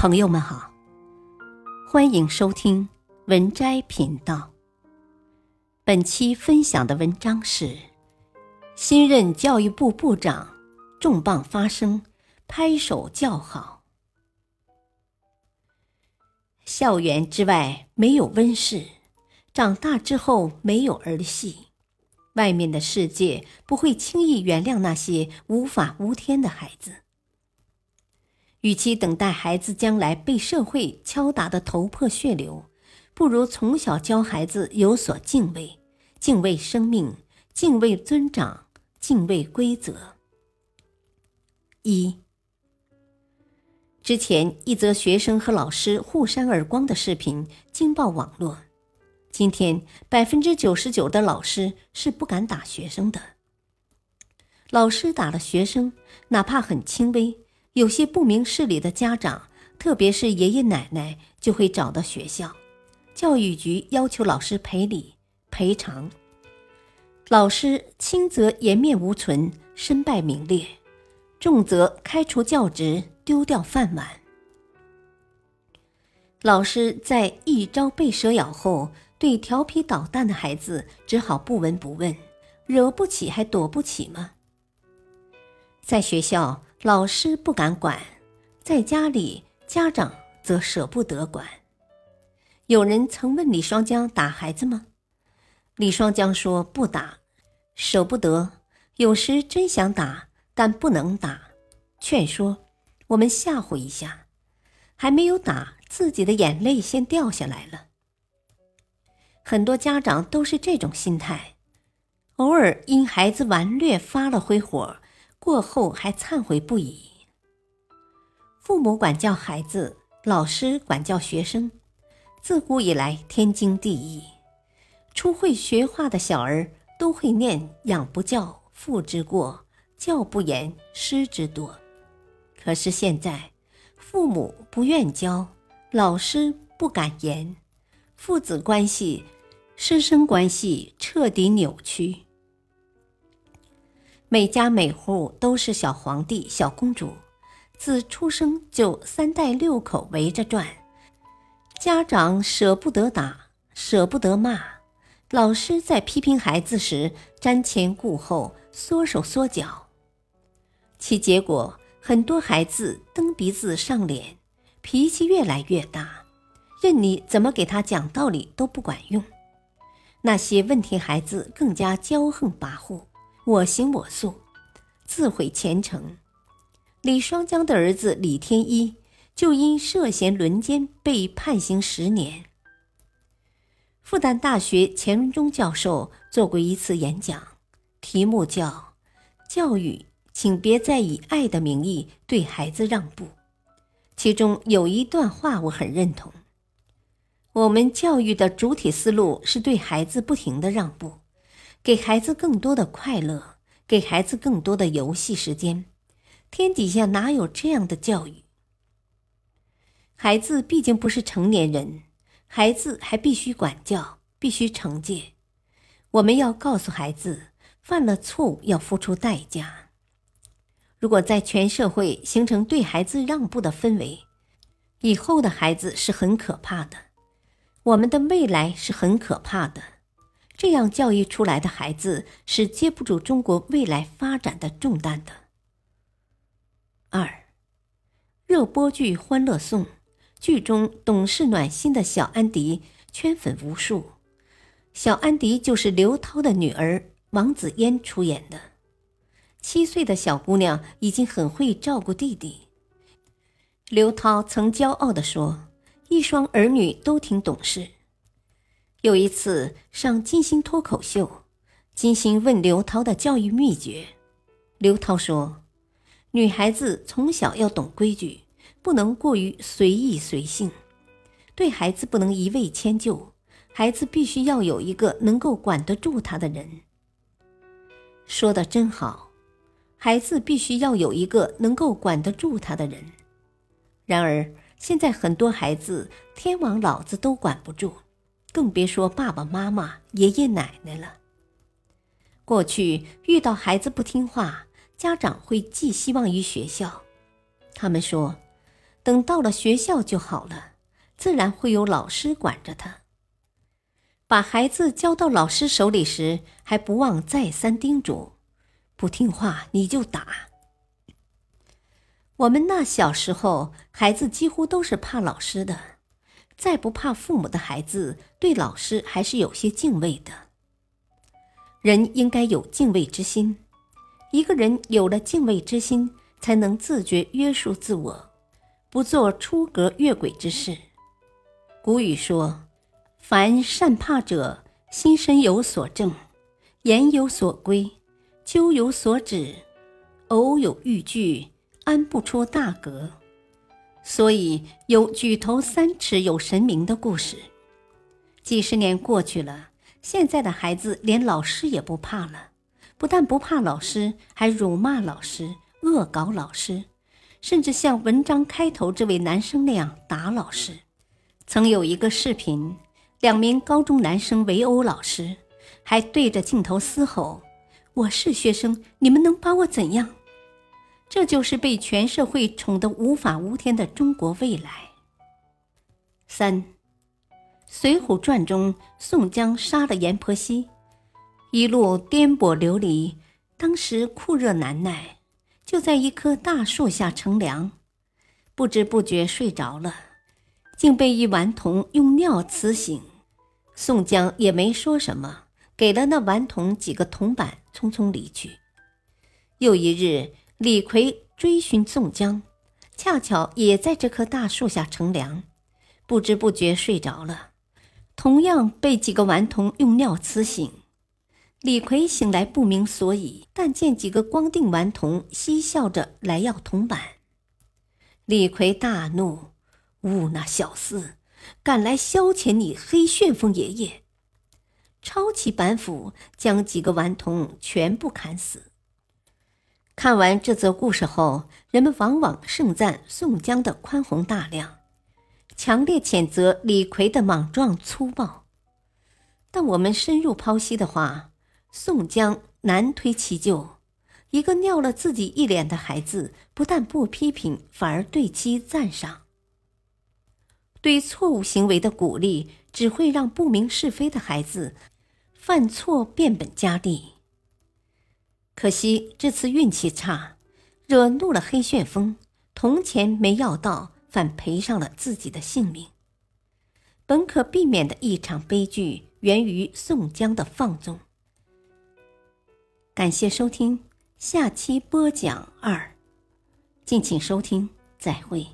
朋友们好，欢迎收听文摘频道。本期分享的文章是：新任教育部部长重磅发声，拍手叫好。校园之外没有温室，长大之后没有儿戏，外面的世界不会轻易原谅那些无法无天的孩子。与其等待孩子将来被社会敲打得头破血流，不如从小教孩子有所敬畏，敬畏生命，敬畏尊长，敬畏规则。一，之前一则学生和老师互扇耳光的视频惊爆网络，今天百分之九十九的老师是不敢打学生的。老师打了学生，哪怕很轻微。有些不明事理的家长，特别是爷爷奶奶，就会找到学校，教育局要求老师赔礼赔偿。老师轻则颜面无存，身败名裂；重则开除教职，丢掉饭碗。老师在一朝被蛇咬后，对调皮捣蛋的孩子只好不闻不问，惹不起还躲不起吗？在学校。老师不敢管，在家里家长则舍不得管。有人曾问李双江打孩子吗？李双江说不打，舍不得。有时真想打，但不能打，劝说我们吓唬一下。还没有打，自己的眼泪先掉下来了。很多家长都是这种心态，偶尔因孩子顽劣发了回火。过后还忏悔不已。父母管教孩子，老师管教学生，自古以来天经地义。初会学画的小儿都会念“养不教，父之过；教不严，师之惰”。可是现在，父母不愿教，老师不敢严，父子关系、师生关系彻底扭曲。每家每户都是小皇帝、小公主，自出生就三代六口围着转，家长舍不得打，舍不得骂，老师在批评孩子时瞻前顾后，缩手缩脚，其结果很多孩子蹬鼻子上脸，脾气越来越大，任你怎么给他讲道理都不管用，那些问题孩子更加骄横跋扈。我行我素，自毁前程。李双江的儿子李天一就因涉嫌轮奸被判刑十年。复旦大学钱文忠教授做过一次演讲，题目叫“教育，请别再以爱的名义对孩子让步”。其中有一段话我很认同：我们教育的主体思路是对孩子不停的让步。给孩子更多的快乐，给孩子更多的游戏时间，天底下哪有这样的教育？孩子毕竟不是成年人，孩子还必须管教，必须惩戒。我们要告诉孩子，犯了错误要付出代价。如果在全社会形成对孩子让步的氛围，以后的孩子是很可怕的，我们的未来是很可怕的。这样教育出来的孩子是接不住中国未来发展的重担的。二，热播剧《欢乐颂》，剧中懂事暖心的小安迪圈粉无数。小安迪就是刘涛的女儿王子嫣出演的。七岁的小姑娘已经很会照顾弟弟。刘涛曾骄傲地说：“一双儿女都挺懂事。”有一次上金星脱口秀，金星问刘涛的教育秘诀，刘涛说：“女孩子从小要懂规矩，不能过于随意随性，对孩子不能一味迁就，孩子必须要有一个能够管得住他的人。”说的真好，孩子必须要有一个能够管得住他的人。然而现在很多孩子，天王老子都管不住。更别说爸爸妈妈、爷爷奶奶了。过去遇到孩子不听话，家长会寄希望于学校。他们说，等到了学校就好了，自然会有老师管着他。把孩子交到老师手里时，还不忘再三叮嘱：不听话你就打。我们那小时候，孩子几乎都是怕老师的，再不怕父母的孩子，对老师还是有些敬畏的。人应该有敬畏之心，一个人有了敬畏之心，才能自觉约束自我，不做出格越轨之事。古语说：“凡善怕者，心身有所正，言有所归，究有所止，偶有逾矩。”安不出大格，所以有举头三尺有神明的故事。几十年过去了，现在的孩子连老师也不怕了，不但不怕老师，还辱骂老师、恶搞老师，甚至像文章开头这位男生那样打老师。曾有一个视频，两名高中男生围殴老师，还对着镜头嘶吼：“我是学生，你们能把我怎样？”这就是被全社会宠得无法无天的中国未来。三，《水浒传》中宋江杀了阎婆惜，一路颠簸流离，当时酷热难耐，就在一棵大树下乘凉，不知不觉睡着了，竟被一顽童用尿呲醒。宋江也没说什么，给了那顽童几个铜板，匆匆离去。又一日。李逵追寻宋江，恰巧也在这棵大树下乘凉，不知不觉睡着了，同样被几个顽童用尿呲醒。李逵醒来不明所以，但见几个光腚顽童嬉笑着来要铜板。李逵大怒：“吾那小厮，敢来消遣你黑旋风爷爷！”抄起板斧，将几个顽童全部砍死。看完这则故事后，人们往往盛赞宋江的宽宏大量，强烈谴责李逵的莽撞粗暴。但我们深入剖析的话，宋江难推其咎。一个尿了自己一脸的孩子，不但不批评，反而对其赞赏。对错误行为的鼓励，只会让不明是非的孩子犯错变本加厉。可惜这次运气差，惹怒了黑旋风，铜钱没要到，反赔上了自己的性命。本可避免的一场悲剧，源于宋江的放纵。感谢收听，下期播讲二，敬请收听，再会。